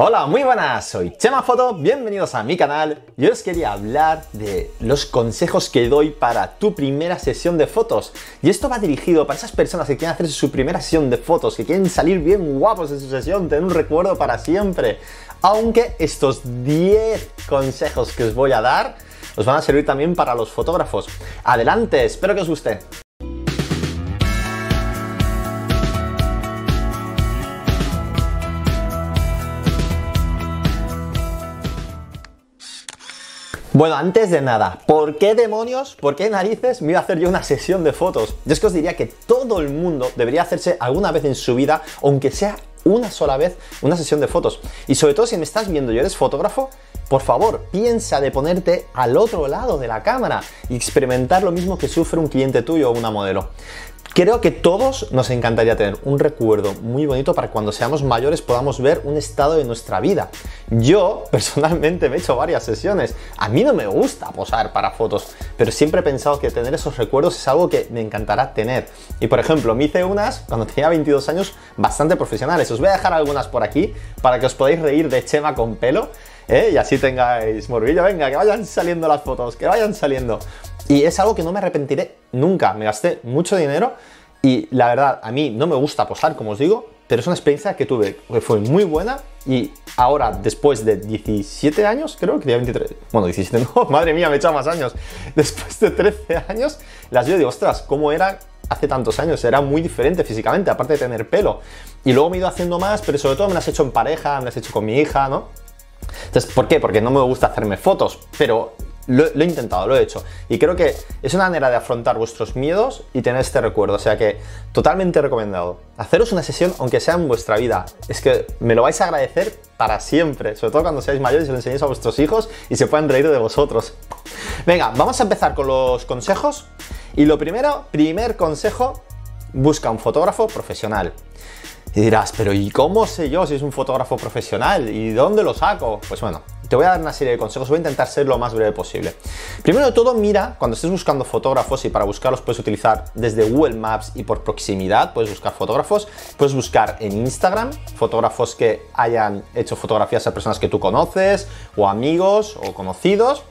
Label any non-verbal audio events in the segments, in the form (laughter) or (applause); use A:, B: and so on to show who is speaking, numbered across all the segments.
A: Hola, muy buenas, soy Chema Foto, bienvenidos a mi canal. Yo os quería hablar de los consejos que doy para tu primera sesión de fotos. Y esto va dirigido para esas personas que quieren hacer su primera sesión de fotos, que quieren salir bien guapos de su sesión, tener un recuerdo para siempre. Aunque estos 10 consejos que os voy a dar os van a servir también para los fotógrafos. Adelante, espero que os guste. Bueno, antes de nada, ¿por qué demonios, por qué narices me iba a hacer yo una sesión de fotos? Yo es que os diría que todo el mundo debería hacerse alguna vez en su vida, aunque sea una sola vez, una sesión de fotos. Y sobre todo si me estás viendo y eres fotógrafo, por favor, piensa de ponerte al otro lado de la cámara y experimentar lo mismo que sufre un cliente tuyo o una modelo. Creo que todos nos encantaría tener un recuerdo muy bonito para cuando seamos mayores podamos ver un estado de nuestra vida. Yo (laughs) personalmente me he hecho varias sesiones. A mí no me gusta posar para fotos, pero siempre he pensado que tener esos recuerdos es algo que me encantará tener. Y por ejemplo, me hice unas cuando tenía 22 años bastante profesionales. Os voy a dejar algunas por aquí para que os podáis reír de Chema con pelo. ¿eh? Y así tengáis morbillo. Venga, que vayan saliendo las fotos, que vayan saliendo. Y es algo que no me arrepentiré nunca. Me gasté mucho dinero y la verdad, a mí no me gusta posar, como os digo, pero es una experiencia que tuve que fue muy buena y ahora, después de 17 años, creo que tenía 23, bueno, 17 (laughs) no, madre mía, me he echado más años, (laughs) después de 13 años, las veo y digo, ostras, ¿cómo era hace tantos años? Era muy diferente físicamente, aparte de tener pelo. Y luego me he ido haciendo más, pero sobre todo me las he hecho en pareja, me las he hecho con mi hija, ¿no? Entonces, ¿por qué? Porque no me gusta hacerme fotos, pero lo, he intentado, lo he hecho. Y creo que es una manera de afrontar vuestros miedos y tener este recuerdo. O sea que totalmente recomendado. Haceros una sesión, aunque sea en vuestra vida. Es que me lo vais a agradecer para siempre. Sobre todo cuando seáis mayores y lo enseñéis a vuestros hijos y se puedan reír de vosotros. Venga, vamos a empezar con los consejos. Y lo primero, primer consejo, busca un fotógrafo profesional. Y dirás, pero ¿y cómo sé yo si es un fotógrafo profesional? ¿Y dónde lo saco? Pues bueno, te voy a dar una serie de consejos, voy a intentar ser lo más breve posible. Primero de todo, mira, cuando estés buscando fotógrafos y para buscarlos puedes utilizar desde Google Maps y por proximidad, puedes buscar fotógrafos, puedes buscar en Instagram fotógrafos que hayan hecho fotografías a personas que tú conoces o amigos o conocidos.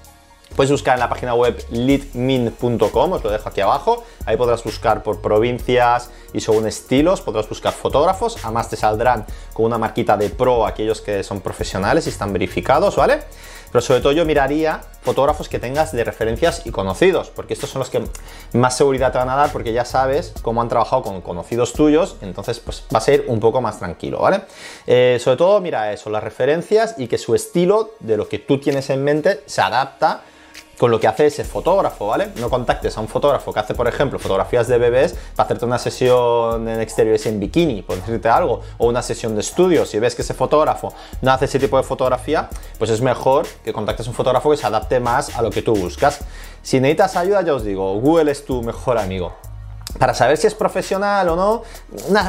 A: Puedes buscar en la página web leadmin.com, os lo dejo aquí abajo. Ahí podrás buscar por provincias y según estilos, podrás buscar fotógrafos. Además te saldrán con una marquita de pro aquellos que son profesionales y están verificados, ¿vale? Pero sobre todo yo miraría fotógrafos que tengas de referencias y conocidos, porque estos son los que más seguridad te van a dar porque ya sabes cómo han trabajado con conocidos tuyos, entonces pues va a ser un poco más tranquilo, ¿vale? Eh, sobre todo mira eso, las referencias y que su estilo de lo que tú tienes en mente se adapta con lo que hace ese fotógrafo, ¿vale? No contactes a un fotógrafo que hace, por ejemplo, fotografías de bebés para hacerte una sesión en exteriores en bikini, por decirte algo, o una sesión de estudio. Si ves que ese fotógrafo no hace ese tipo de fotografía, pues es mejor que contactes a un fotógrafo que se adapte más a lo que tú buscas. Si necesitas ayuda, ya os digo, Google es tu mejor amigo para saber si es profesional o no,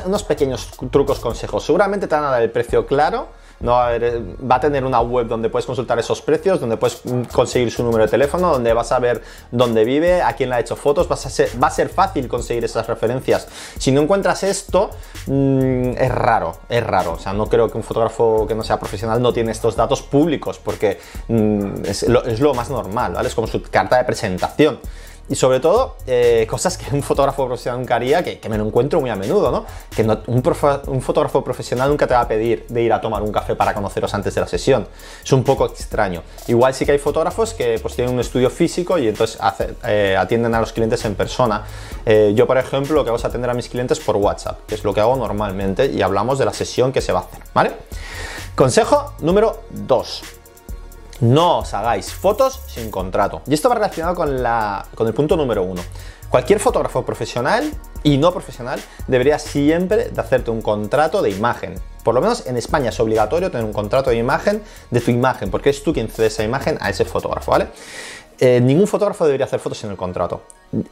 A: unos pequeños trucos, consejos. Seguramente te van a dar el precio claro no va a, tener una web donde puedes consultar esos precios, donde puedes conseguir su número de teléfono, donde vas a ver dónde vive, a quién le ha hecho fotos, va a ser fácil conseguir esas referencias. Si no encuentras esto, mm, es raro, es raro. O sea, no creo que un fotógrafo que no sea profesional no tiene estos datos públicos, porque mm, es, lo, es, lo, más normal, ¿vale? Es como su carta de presentación. Y sobre todo, eh, cosas que un fotógrafo profesional nunca haría, que, me lo encuentro muy a menudo, ¿no? Que un, fotógrafo profesional nunca te va a pedir de ir a tomar un café para conoceros antes de la sesión. Es un poco extraño. Igual sí que hay fotógrafos que pues tienen un estudio físico y entonces eh, atienden a los clientes en persona. Eh, yo, por ejemplo, lo que hago es atender a mis clientes por WhatsApp, que es lo que hago normalmente, y hablamos de la sesión que se va a hacer, ¿vale? Consejo número 2 no os hagáis fotos sin contrato. Y esto va relacionado con, la, con el punto número uno. Cualquier fotógrafo profesional y no profesional debería siempre hacerte un contrato de imagen. Por lo menos en España es obligatorio tener un contrato de imagen de tu imagen, porque es tú quien cede esa imagen a ese fotógrafo, ¿vale? Eh, ningún fotógrafo debería hacer fotos sin el contrato.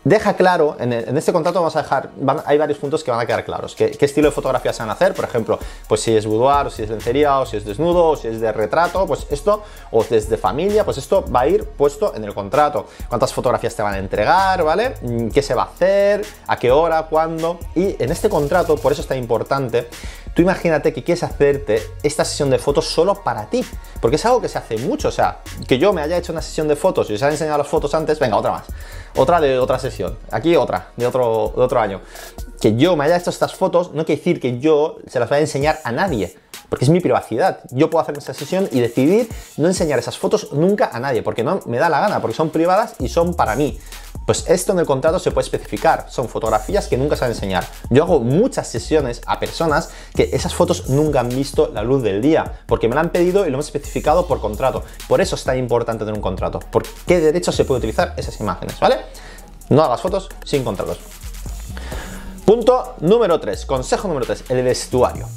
A: Deja claro, en, este contrato vamos a dejar, hay varios puntos que van a quedar claros. ¿Qué, estilo de fotografía se van a hacer? Por ejemplo, pues si es boudoir, o si es lencería, o si es desnudo, o si es de retrato, pues esto, o desde familia, pues esto va a ir puesto en el contrato. ¿Cuántas fotografías te van a entregar, ¿vale? Mm, ¿Qué se va a hacer? ¿A qué hora? ¿Cuándo? Y en este contrato, por eso es tan importante, tú imagínate que quieres hacerte esta sesión de fotos solo para ti, porque es algo que se hace mucho, o sea, que yo me haya hecho una sesión de fotos y os haya enseñado las fotos antes, venga, otra más, otra de otra sesión, aquí otra, de otro, de otro año. Que yo me haya hecho estas fotos no quiere decir que yo se las vaya a enseñar a nadie porque es mi privacidad. Yo puedo hacer esa sesión y decidir no enseñar esas fotos nunca a nadie, porque no me da la gana, porque son privadas y son para mí. Pues esto en el contrato se puede especificar, son fotografías que nunca se van a enseñar. Yo hago muchas sesiones a personas que esas fotos nunca han visto la luz del día, porque me la han pedido y lo hemos especificado por contrato. Por eso es tan importante tener un contrato, por qué derecho se puede utilizar esas imágenes, ¿vale? No hagas fotos sin contratos. Punto número 3, consejo número 3, el vestuario.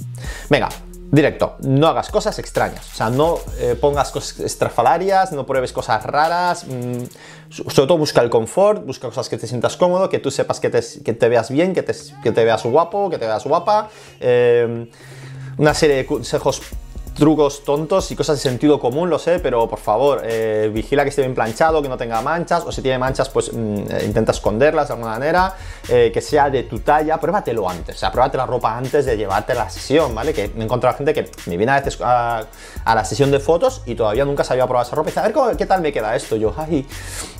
A: Venga, Directo, no hagas cosas extrañas, o sea, no eh, pongas cosas estrafalarias, no pruebes cosas raras, mm, sobre todo busca el confort, busca cosas que te sientas cómodo, que tú sepas que te, que te veas bien, que te, que te, veas guapo, que te veas guapa, eh, una serie de consejos trucos tontos y cosas de sentido común, lo sé, pero por favor, eh, vigila que esté bien planchado, que no tenga manchas, o si tiene manchas, pues mm, eh, intenta esconderlas de alguna manera, eh, que sea de tu talla, pruébatelo antes, o sea, pruébate la ropa antes de llevarte a la sesión, ¿vale? Que me he encontrado gente que me viene a veces a, la sesión de fotos y todavía nunca se había probado esa ropa y dice, a ver qué tal me queda esto. Yo, ay,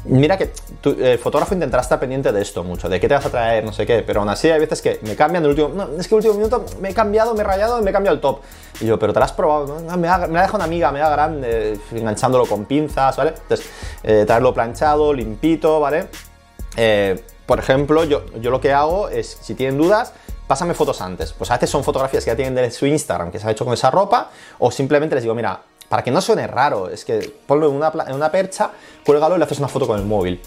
A: mira que el fotógrafo intentará estar pendiente de esto mucho, de qué te vas a traer, no sé qué, pero aún así hay veces que me cambian el último, no, es que el último minuto me he cambiado, me he rayado y me he cambiado el top. Y yo, pero te lo has probado, ¿no? Me, ha, me una amiga, me da grande, enganchándolo con pinzas, ¿vale? Entonces, eh, traerlo planchado, limpito, ¿vale? Eh, por ejemplo, yo, yo lo que hago es, si tienen dudas, pásame fotos antes. Pues a veces son fotografías que ya tienen de su Instagram, que se ha hecho con esa ropa, o simplemente les digo, mira, para que no suene raro, es que ponlo en una, en una percha, cuélgalo y le haces una foto con el móvil.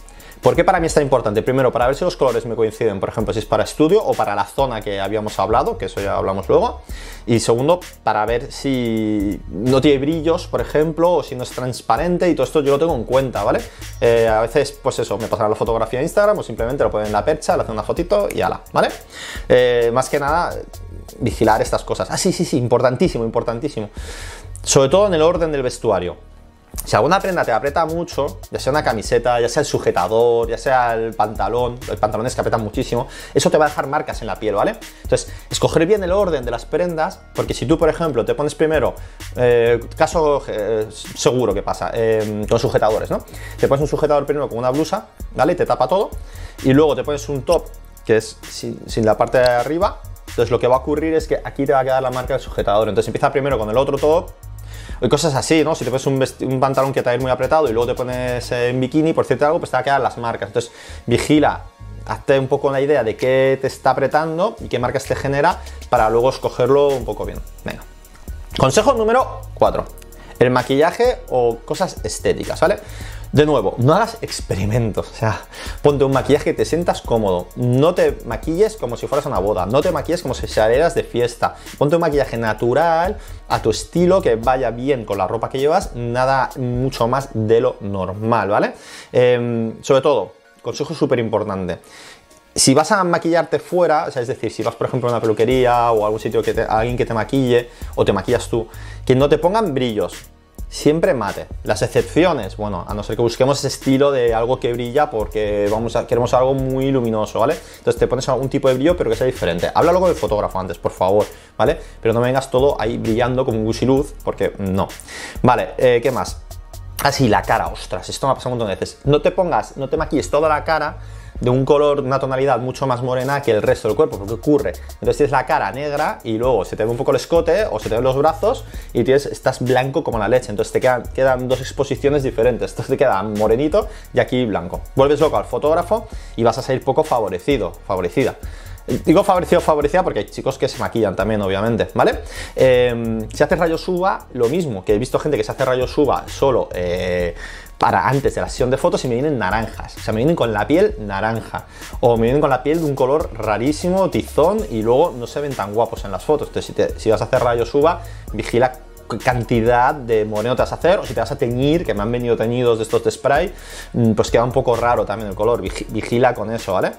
A: ¿Por qué para mí está importante? Primero, para ver si los colores me coinciden, por ejemplo, si es para estudio o para la zona que habíamos hablado, que eso ya hablamos luego. Y segundo, para ver si no tiene brillos, por ejemplo, o si no es transparente y todo esto yo lo tengo en cuenta, ¿vale? Eh, a veces, pues eso, me pasará la fotografía a Instagram o simplemente lo ponen en la percha, le hacen una fotito y ala, ¿vale? Eh, más que nada, vigilar estas cosas. Ah, sí, sí, sí, importantísimo, importantísimo. Sobre todo en el orden del vestuario. Si alguna prenda te aprieta mucho, ya sea una camiseta, ya sea el sujetador, ya sea el pantalón, los pantalones que apretan muchísimo, eso te va a dejar marcas en la piel, ¿vale? Entonces, escoger bien el orden de las prendas, porque si tú, por ejemplo, te pones primero, eh, caso eh, seguro que pasa, eh, con sujetadores, ¿no? Te pones un sujetador primero con una blusa, ¿vale? Y te tapa todo, y luego te pones un top que es sin, sin la parte de arriba, entonces lo que va a ocurrir es que aquí te va a quedar la marca del sujetador, entonces empieza primero con el otro top, y cosas así, ¿no? Si te pones un, pantalón que te va a ir muy apretado y luego te pones en bikini, por cierto algo, pues te va a quedar las marcas. Entonces, vigila, hazte un poco la idea de qué te está apretando y qué marcas te genera para luego escogerlo un poco bien. Venga. Consejo número 4. El maquillaje o cosas estéticas, ¿vale? De nuevo, no hagas experimentos, o sea, ponte un maquillaje que te sientas cómodo, no te maquilles como si fueras a una boda, no te maquilles como si salieras de fiesta, ponte un maquillaje natural, a tu estilo, que vaya bien con la ropa que llevas, nada mucho más de lo normal, ¿vale? Em, sobre todo, consejo súper importante, si vas a maquillarte fuera, o sea, es decir, si vas por ejemplo a una peluquería o a algún sitio que te, alguien que te maquille o te maquillas tú, que no te pongan brillos, siempre mate. Las excepciones, bueno, a no ser que busquemos ese estilo de algo que brilla porque vamos a, queremos algo muy luminoso, ¿vale? Entonces te pones algún tipo de brillo pero que sea diferente. Háblalo con el fotógrafo antes, por favor, ¿vale? Pero no me vengas todo ahí brillando como un gusiluz porque no. Vale, eh, ¿qué más? Así, ah, la cara, ostras, esto me ha pasado un montón de veces. No te pongas, no te maquilles toda la cara de un color, una tonalidad mucho más morena que el resto del cuerpo, porque ocurre. Entonces tienes la cara negra y luego se te ve un poco el escote o se te ven los brazos y tienes, estás blanco como la leche. Entonces te quedan, quedan dos exposiciones diferentes. Entonces te queda morenito y aquí blanco. Vuelves loco al fotógrafo y vas a salir poco favorecido, favorecida. Digo favorecido favorecida porque hay chicos que se maquillan también, obviamente, ¿vale? Eh, si haces rayos suba, lo mismo, que he visto gente que se hace rayos suba solo eh, para antes de la sesión de fotos y me vienen naranjas. O sea, me vienen con la piel naranja. O me vienen con la piel de un color rarísimo, tizón, y luego no se ven tan guapos en las fotos. Entonces, si, vas a hacer rayos uva, vigila cantidad de moreno te vas a hacer o si te vas a teñir, que me han venido teñidos de estos de spray, mm, pues queda un poco raro también el color. Vigila con eso, ¿vale?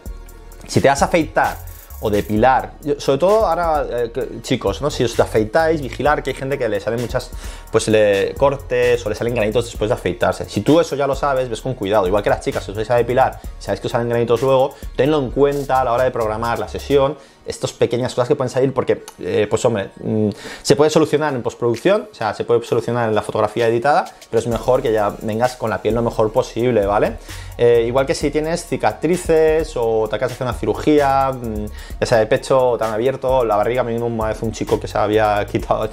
A: Si te vas a afeitar o depilar. Sobre todo ahora, eh, chicos, ¿no? Si os afeitáis, vigilar que hay gente que le salen muchas, pues le cortes o le salen granitos después de afeitarse. Si tú eso ya lo sabes, ves con cuidado. Igual que las chicas, si os vais a depilar, sabéis que os salen granitos luego, tenlo en cuenta a la hora de programar la sesión estas pequeñas cosas que pueden salir porque, eh, pues hombre, mm, se puede solucionar en postproducción, o sea, se puede solucionar en la fotografía editada, pero es mejor que ya vengas con la piel lo mejor posible, ¿vale? Eh, igual que si tienes cicatrices o te acabas de hacer una cirugía, mm, ya sea de pecho tan abierto, la barriga, me vino una vez un chico que se había quitado,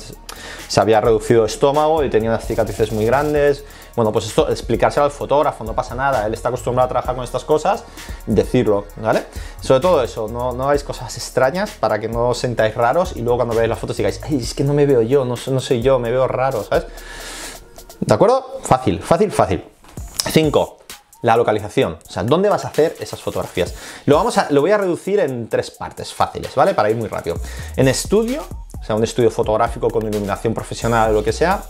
A: se había reducido estómago y tenía unas cicatrices muy grandes, bueno, pues esto, explicárselo al fotógrafo, no pasa nada, él está acostumbrado a trabajar con estas cosas, decirlo, ¿vale? Sobre todo eso, no, no hagáis cosas extrañas para que no os sentáis raros y luego cuando veáis las fotos digáis, ay, es que no me veo yo, no, no soy yo, me veo raro, ¿sabes? ¿De acuerdo? Fácil, fácil, fácil. 5. La localización, o sea, ¿dónde vas a hacer esas fotografías? Lo, vamos a, lo voy a reducir en tres partes fáciles, ¿vale? Para ir muy rápido. En estudio, o sea, un estudio fotográfico con iluminación profesional o lo que sea,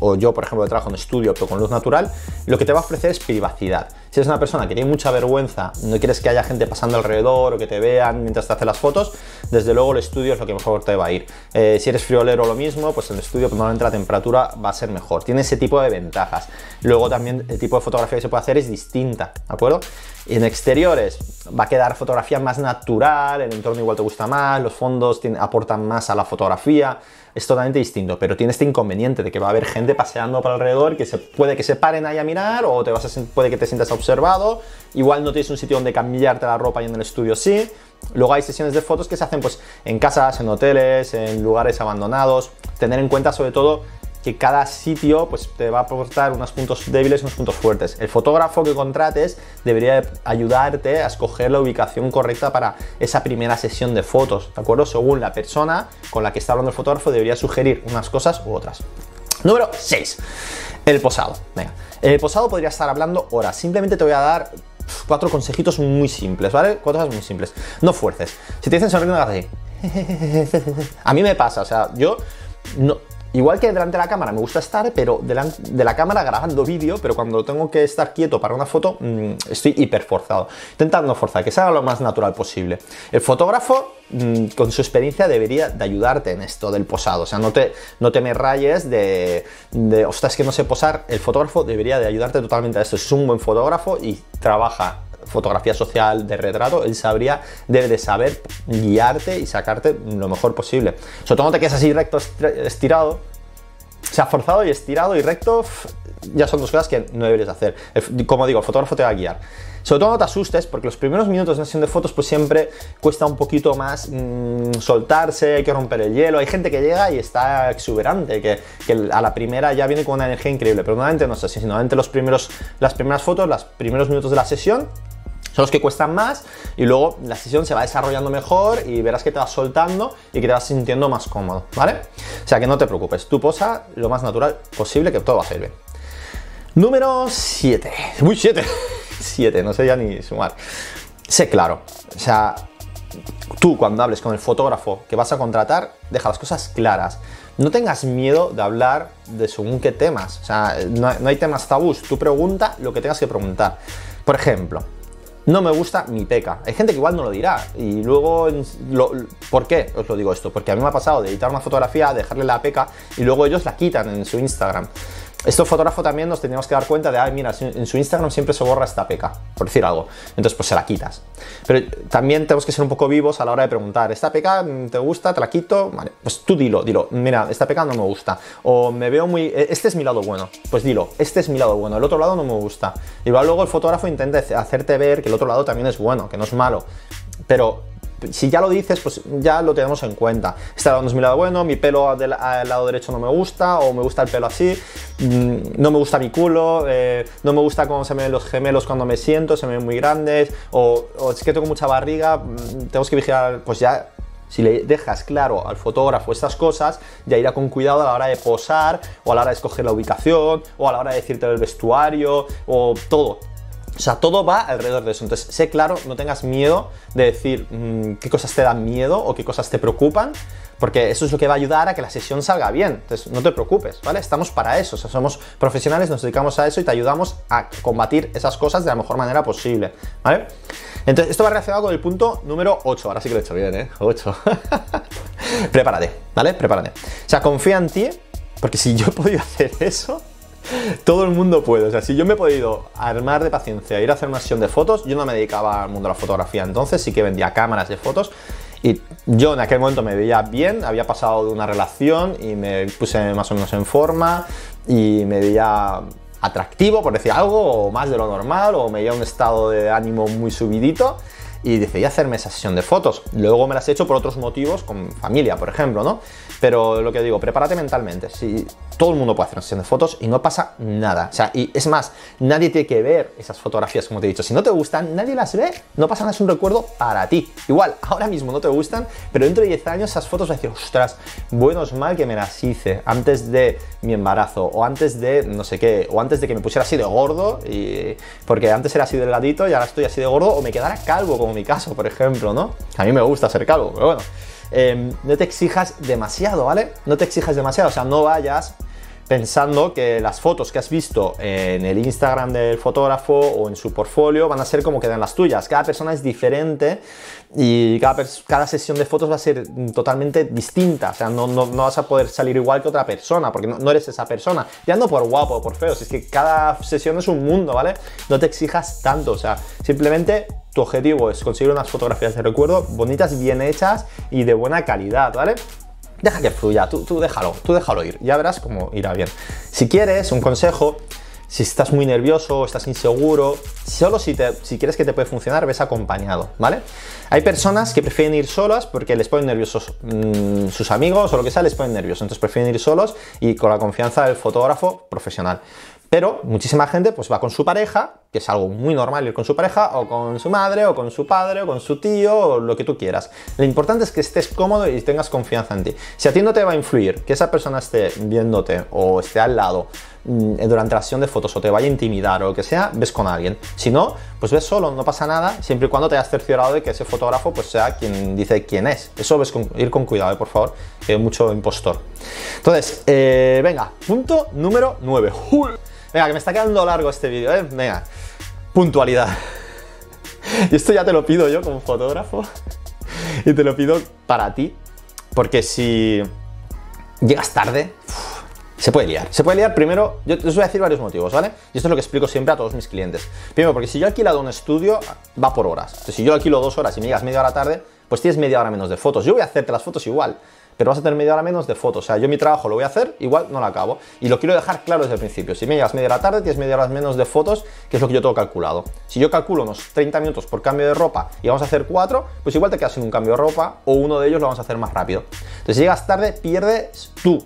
A: o, yo, por ejemplo, trabajo en estudio pero con luz natural, lo que te va a ofrecer es privacidad. Si eres una persona que tiene mucha vergüenza, no quieres que haya gente pasando alrededor o que te vean mientras te haces las fotos, desde luego el estudio es lo que mejor te va a ir. Eh, si eres friolero lo mismo, pues el estudio normalmente la temperatura va a ser mejor. Tiene ese tipo de ventajas. Luego también el tipo de fotografía que se puede hacer es distinta, ¿de acuerdo? En exteriores va a quedar fotografía más natural, el entorno igual te gusta más, los fondos aportan más a la fotografía es totalmente distinto, pero tiene este inconveniente de que va a haber gente paseando por alrededor que puede que se paren ahí a mirar o te vas puede que te sientas observado, igual no tienes un sitio donde cambiarte la ropa y en el estudio sí. Luego hay sesiones de fotos que se hacen pues en casas, en hoteles, en lugares abandonados. Tener en cuenta sobre todo que cada sitio pues, te va a aportar unos puntos débiles y unos puntos fuertes. El fotógrafo que contrates debería ayudarte a escoger la ubicación correcta para esa primera sesión de fotos, ¿de acuerdo? Según la persona con la que está hablando el fotógrafo, debería sugerir unas cosas u otras. Número 6. El posado. Venga, el posado podría estar hablando horas. Simplemente te voy a dar cuatro consejitos muy simples, ¿vale? Cuatro cosas muy simples. No fuerces. Si te dicen sonriendo, hagas así. (laughs) A mí me pasa, o sea, yo no, Igual que delante de la cámara me gusta estar, pero delante de la cámara grabando vídeo, pero cuando tengo que estar quieto para una foto, mm, estoy hiper forzado. Intentando forzar, que sea lo más natural posible. El fotógrafo, mm, con su experiencia, debería de ayudarte en esto del posado. O sea, no te, no te me rayes de, de, ostras, que no sé posar. El fotógrafo debería de ayudarte totalmente a esto. Es un buen fotógrafo y trabaja fotografía social de retrato, él sabría, debe de saber guiarte y sacarte lo mejor posible. Sobre todo no te quedes así recto, estirado. O sea, forzado y estirado y recto ya son dos cosas que no deberías hacer. Como digo, el fotógrafo te va a guiar. Sobre todo no te asustes, porque los primeros minutos de una sesión de fotos pues siempre cuesta un poquito más mm, soltarse, hay que romper el hielo. Hay gente que llega y está exuberante, que, a la primera ya viene con una energía increíble, pero normalmente no es así, normalmente los primeros, las primeras fotos, los primeros minutos de la sesión son los que cuestan más y luego la sesión se va desarrollando mejor y verás que te vas soltando y que te vas sintiendo más cómodo, ¿vale? O sea que no te preocupes, tú posa lo más natural posible que todo va a salir bien. Número 7. Uy, 7. 7, (laughs) no sé ya ni sumar. Sé claro, o sea, tú cuando hables con el fotógrafo que vas a contratar, deja las cosas claras. No tengas miedo de hablar de según qué temas. O sea, no, no hay temas tabús. Tú pregunta lo que tengas que preguntar. Por ejemplo, no me gusta mi peca. Hay gente que igual no lo dirá. Y luego, ¿por qué os lo digo esto? Porque a mí me ha pasado de editar una fotografía, dejarle la peca y luego ellos la quitan en su Instagram. Esto fotógrafo también nos teníamos que dar cuenta de, ay, mira, en su Instagram siempre se borra esta peca, por decir algo. Entonces, pues se la quitas. Pero también tenemos que ser un poco vivos a la hora de preguntar, ¿esta peca te gusta? ¿Te la quito? Vale, pues tú dilo, dilo, mira, esta peca no me gusta. O me veo muy, e, este es mi lado bueno. Pues dilo, este es mi lado bueno, el otro lado no me gusta. Igual luego el fotógrafo intenta hacerte ver que el otro lado también es bueno, que no es malo. Pero si ya lo dices, pues ya lo tenemos en cuenta. Este lado no es mi lado bueno, mi pelo al lado derecho no me gusta, o me gusta el pelo así, mm, no me gusta mi culo, eh, no me gusta cómo se me ven los gemelos cuando me siento, se me ven muy grandes, o, es que tengo mucha barriga, mm, tenemos que vigilar, pues ya si le dejas claro al fotógrafo estas cosas, ya irá con cuidado a la hora de posar, o a la hora de escoger la ubicación, o a la hora de decirte el vestuario, o todo. O sea, todo va alrededor de eso. Entonces, sé claro, no tengas miedo de decir mm, qué cosas te dan miedo o qué cosas te preocupan, porque eso es lo que va a ayudar a que la sesión salga bien. Entonces, no te preocupes, ¿vale? Estamos para eso. O sea, somos profesionales, nos dedicamos a eso y te ayudamos a combatir esas cosas de la mejor manera posible, ¿vale? Entonces, esto va relacionado con el punto número 8. Ahora sí que lo he hecho bien, ¿eh? 8. (laughs) Prepárate, ¿vale? Prepárate. O sea, confía en ti, porque si yo he podido (laughs) hacer eso, todo el mundo puede. O sea, si yo me he podido armar de paciencia, ir a hacer una sesión de fotos, yo no me dedicaba al mundo de la fotografía entonces, sí que vendía cámaras de fotos Y yo en aquel momento me veía bien, había pasado de una relación y me puse más o menos en forma y me veía atractivo, por decir algo, o más de lo normal, o me veía un estado de ánimo muy subidito y decidí hacerme esa sesión de fotos. Luego me las he hecho por otros motivos, con familia, por ejemplo, ¿no? Pero lo que digo, prepárate mentalmente. Si todo el mundo puede hacer una sesión de fotos y no pasa nada. O sea, y es más, nadie tiene que ver esas fotografías, como te he dicho. Si no te gustan, nadie las ve. No pasa nada, es un recuerdo para ti. Igual, (laughs) ahora mismo no te gustan, pero dentro de 10 años esas fotos vas a decir, ostras, buenos mal que me las hice antes de mi embarazo, o antes de no sé qué, o antes de que me pusiera así de gordo, y porque antes era así delgadito y ahora estoy así de gordo, o me quedara calvo, como mi caso, por ejemplo, ¿no? A mí me gusta ser calvo, pero bueno. Em, no te exijas demasiado, ¿vale? No te exijas demasiado, o sea, no vayas pensando que las fotos que has visto en el Instagram del fotógrafo o en su portfolio van a ser como quedan las tuyas. Cada persona es diferente y cada, sesión de fotos va a ser totalmente distinta. O sea, no, vas a poder salir igual que otra persona porque no, eres esa persona. Ya no por guapo o por feo, es que cada sesión es un mundo, ¿vale? No te exijas tanto, o sea, simplemente tu objetivo es conseguir unas fotografías de recuerdo bonitas, bien hechas y de buena calidad, ¿vale? deja que fluya, tú, tú déjalo, tú déjalo ir, ya verás cómo irá bien. Si quieres un consejo, si estás muy nervioso, estás inseguro, solo si, te, si quieres que te puede funcionar, ves acompañado, ¿vale? Hay personas que prefieren ir solas porque les ponen nerviosos mmm, sus amigos o lo que sea, les ponen nerviosos, entonces prefieren ir solos y con la confianza del fotógrafo profesional. Pero muchísima gente pues va con su pareja, que es algo muy normal ir con su pareja, o con su madre, o con su padre, o con su tío, o lo que tú quieras. Lo importante es que estés cómodo y tengas confianza en ti. Si a ti no te va a influir que esa persona esté viéndote o esté al lado durante la sesión de fotos o te vaya a intimidar o lo que sea, ves con alguien. Si no, pues ves solo, no pasa nada, siempre y cuando te hayas cerciorado de que ese fotógrafo pues sea quien dice quién es. Eso ves con, ir con cuidado, ¿eh? por favor, que hay mucho impostor. Entonces, eh, venga, punto número 9. Venga, que me está quedando largo este vídeo, ¿eh? Venga, puntualidad. (laughs) Y esto ya te lo pido yo como fotógrafo. (laughs) Y te lo pido para ti. Porque si llegas tarde, se puede liar. Se puede liar primero, yo os voy a decir varios motivos, ¿vale? Y esto es lo que explico siempre a todos mis clientes. Primero, porque si yo he alquilado un estudio, va por horas. Entonces, si yo alquilo dos horas y me llegas media hora tarde, pues tienes media hora menos de fotos. Yo voy a hacerte las fotos igual pero vas a tener media hora menos de fotos. O sea, yo mi trabajo lo voy a hacer, igual no lo acabo. Y lo quiero dejar claro desde el principio. Si me llegas media hora tarde, tienes media hora menos de fotos, que es lo que yo tengo calculado. Si yo calculo unos 30 minutos por cambio de ropa y vamos a hacer 4, pues igual te quedas sin un cambio de ropa o uno de ellos lo vamos a hacer más rápido. Entonces, si llegas tarde, pierdes tú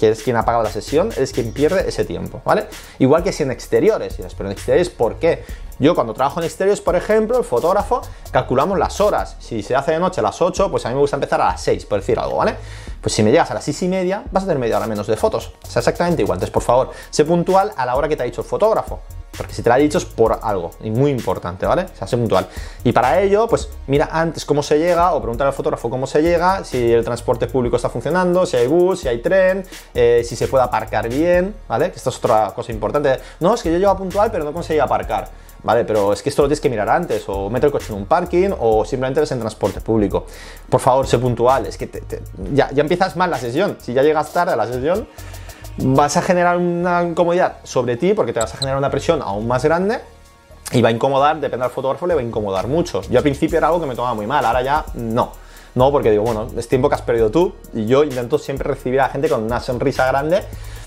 A: que es quien ha pagado la sesión, es quien pierde ese tiempo, ¿vale? Igual que si en exteriores, pero en exteriores, ¿por qué? Yo cuando trabajo en exteriores, por ejemplo, el fotógrafo, calculamos las horas. Si se hace de noche a las 8, pues a mí me gusta empezar a las 6, por decir algo, ¿vale? Pues si me llegas a las 6 y media, vas a tener media hora menos de fotos. O sea, exactamente igual. Entonces, por favor, sé puntual a la hora que te ha dicho el fotógrafo. Porque si te lo ha dicho es por algo, y muy importante, ¿vale? O sea, sé puntual. Y para ello, pues mira antes cómo se llega, o preguntar al fotógrafo cómo se llega, si el transporte público está funcionando, si hay bus, si hay tren, eh, si se puede aparcar bien, ¿vale? Esto es otra cosa importante. No, es que yo llego a puntual, pero no conseguí aparcar. ¿Vale? Pero es que esto lo tienes que mirar antes, o meter el coche en un parking, o simplemente ves en transporte público. Por favor, sé puntual, es que te, ya, ya empiezas mal la sesión. Si ya llegas tarde a la sesión, vas a generar una incomodidad sobre ti porque te vas a generar una presión aún más grande y va a incomodar, depende del fotógrafo, le va a incomodar mucho. Yo al principio era algo que me tomaba muy mal, ahora ya no. No, porque digo, bueno, es tiempo que has perdido tú y yo intento siempre recibir a la gente con una sonrisa grande,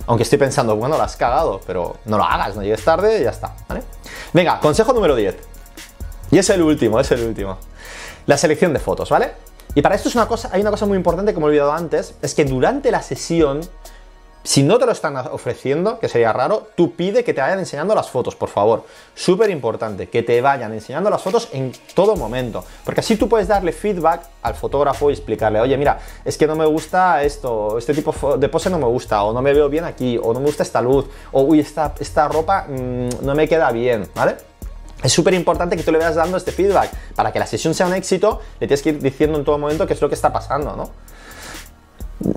A: aunque estoy pensando, bueno, la has cagado, pero no lo hagas, no llegues tarde y ya está, ¿vale? Venga, consejo número 10. Y es el último, es el último. La selección de fotos, ¿vale? Y para esto es una cosa, hay una cosa muy importante que me he olvidado antes, es que durante la sesión si no te lo están ofreciendo, que sería raro, tú pide que te vayan enseñando las fotos, por favor. Súper importante, que te vayan enseñando las fotos en todo momento. Porque así tú puedes darle feedback al fotógrafo y explicarle, oye, mira, es que no me gusta esto, este tipo de pose no me gusta, o no me veo bien aquí, o no me gusta esta luz, o uy, esta, esta ropa mmm, no me queda bien, ¿vale? Es súper importante que tú le vayas dando este feedback. Para que la sesión sea un éxito, le tienes que ir diciendo en todo momento qué es lo que está pasando, ¿no?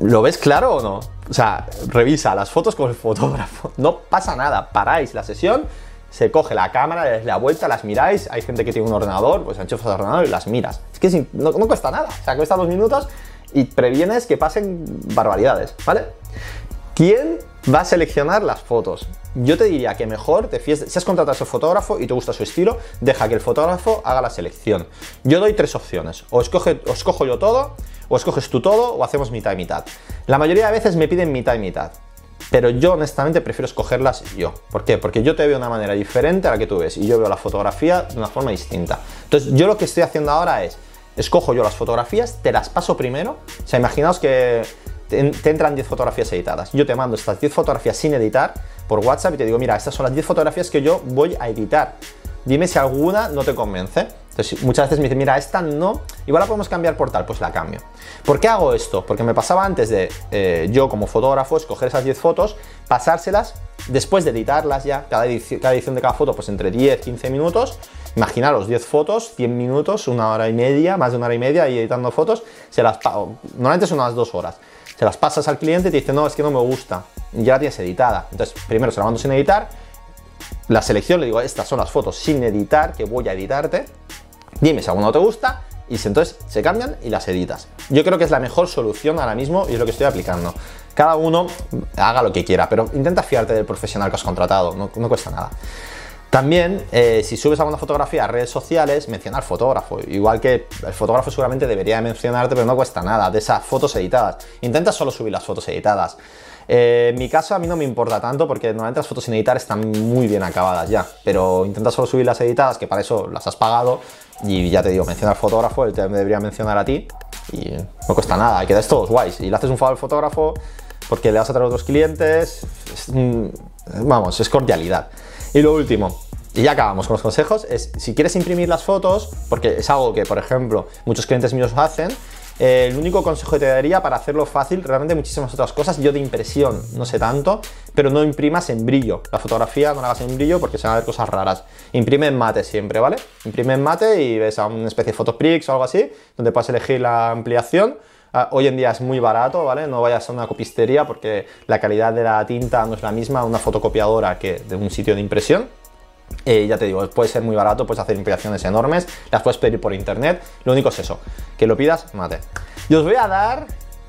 A: ¿Lo ves claro o no? O sea, revisa las fotos con el fotógrafo. (laughs) No pasa nada. Paráis la sesión, se coge la cámara, le dais la vuelta, las miráis. Hay gente que tiene un ordenador, pues enchufas el ordenador y las miras. Es que no, cuesta nada. O sea, cuesta dos minutos y previenes que pasen barbaridades, ¿vale? ¿Quién va a seleccionar las fotos? Yo te diría que mejor te fíes, si has contratado a ese fotógrafo y te gusta su estilo, deja que el fotógrafo haga la selección. Yo doy tres opciones, o, escoge, o escojo yo todo, o escoges tú todo, o hacemos mitad y mitad. La mayoría de veces me piden mitad y mitad. Pero yo honestamente prefiero escogerlas yo. ¿Por qué? Porque yo te veo de una manera diferente a la que tú ves y yo veo la fotografía de una forma distinta. Entonces yo lo que estoy haciendo ahora es, escojo yo las fotografías, te las paso primero. O sea, imaginaos que te, entran 10 fotografías editadas. Yo te mando estas 10 fotografías sin editar por WhatsApp y te digo, mira, estas son las 10 fotografías que yo voy a editar. Dime si alguna no te convence. Entonces, muchas veces me dicen, mira, esta no, igual la podemos cambiar por tal, pues la cambio. ¿Por qué hago esto? Porque me pasaba antes de eh, yo como fotógrafo escoger esas 10 fotos, pasárselas, después de editarlas ya, cada edición, de cada foto, pues entre 10, 15 minutos, imaginaros 10 fotos, 100 minutos, una hora y media, más de una hora y media y editando fotos, normalmente son unas dos horas se las pasas al cliente y te dice, no, es que no me gusta, ya la tienes editada. Entonces, primero se la mando sin editar, la selección, le digo, estas son las fotos sin editar que voy a editarte, dime si alguna no te gusta, y entonces se cambian y las editas. Yo creo que es la mejor solución ahora mismo y es lo que estoy aplicando. Cada uno haga lo que quiera, pero intenta fiarte del profesional que has contratado, no, no cuesta nada. También, eh, si subes alguna fotografía a redes sociales, menciona al fotógrafo. Igual que el fotógrafo seguramente debería mencionarte, pero no cuesta nada, de esas fotos editadas. Intenta solo subir las fotos editadas. Eh, en mi caso a mí no me importa tanto porque normalmente las fotos sin editar están muy bien acabadas ya, pero intenta solo subir las editadas, que para eso las has pagado, y ya te digo, menciona al fotógrafo, él te debería mencionar a ti, y no cuesta nada, y quedáis todos guays. Y le haces un favor al fotógrafo porque le vas a traer otros clientes, vamos, es cordialidad. Y lo último, y ya acabamos con los consejos, es si quieres imprimir las fotos, porque es algo que, por ejemplo, muchos clientes míos hacen, eh, el único consejo que te daría para hacerlo fácil, realmente muchísimas otras cosas, yo de impresión no sé tanto, pero no imprimas en brillo. La fotografía no la hagas en brillo porque se van a ver cosas raras. Imprime en mate siempre, ¿vale? Imprime en mate y ves a una especie de Photoprix o algo así, donde puedes elegir la ampliación. Ah, hoy en día es muy barato, ¿vale? No vayas a una copistería porque la calidad de la tinta no es la misma una fotocopiadora que de un sitio de impresión. Eh, ya te digo, puede ser muy barato, puedes hacer impresiones enormes, las puedes pedir por internet. Lo único es eso, que lo pidas, mate. Y os voy a dar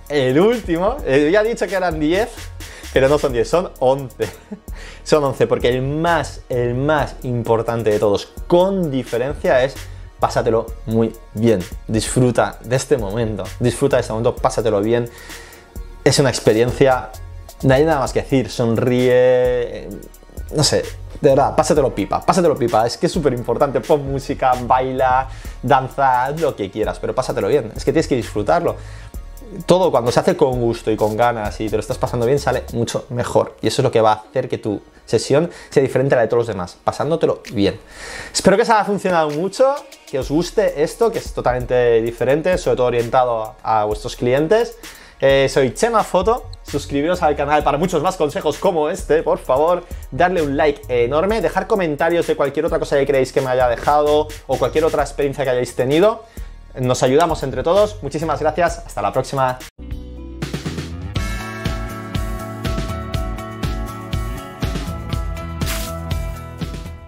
A: el último. Eh, ya he dicho que eran 10, pero no son 10, son 11. (laughs) son 11, porque el más, el más importante de todos, con diferencia, es pásatelo muy bien. Disfruta de este momento, disfruta de este momento, pásatelo bien. Es una experiencia, no hay nada más que decir, sonríe, eh, no sé, de verdad, pásatelo pipa, pásatelo pipa, es que es súper importante, pon música, baila, danza, lo que quieras, pero pásatelo bien, es que tienes que disfrutarlo. Todo cuando se hace con gusto y con ganas y te lo estás pasando bien sale mucho mejor y eso es lo que va a hacer que tu sesión sea diferente a la de todos los demás, pasándotelo bien. Espero que os haya funcionado mucho, que os guste esto, que es totalmente diferente, sobre todo orientado a vuestros clientes. Eh, soy Chema Foto, suscribiros al canal para muchos más consejos como este, por favor, darle un like enorme, dejar comentarios de cualquier otra cosa que creéis que me haya dejado o cualquier otra experiencia que hayáis tenido. Nos ayudamos entre todos. Muchísimas gracias. Hasta la próxima.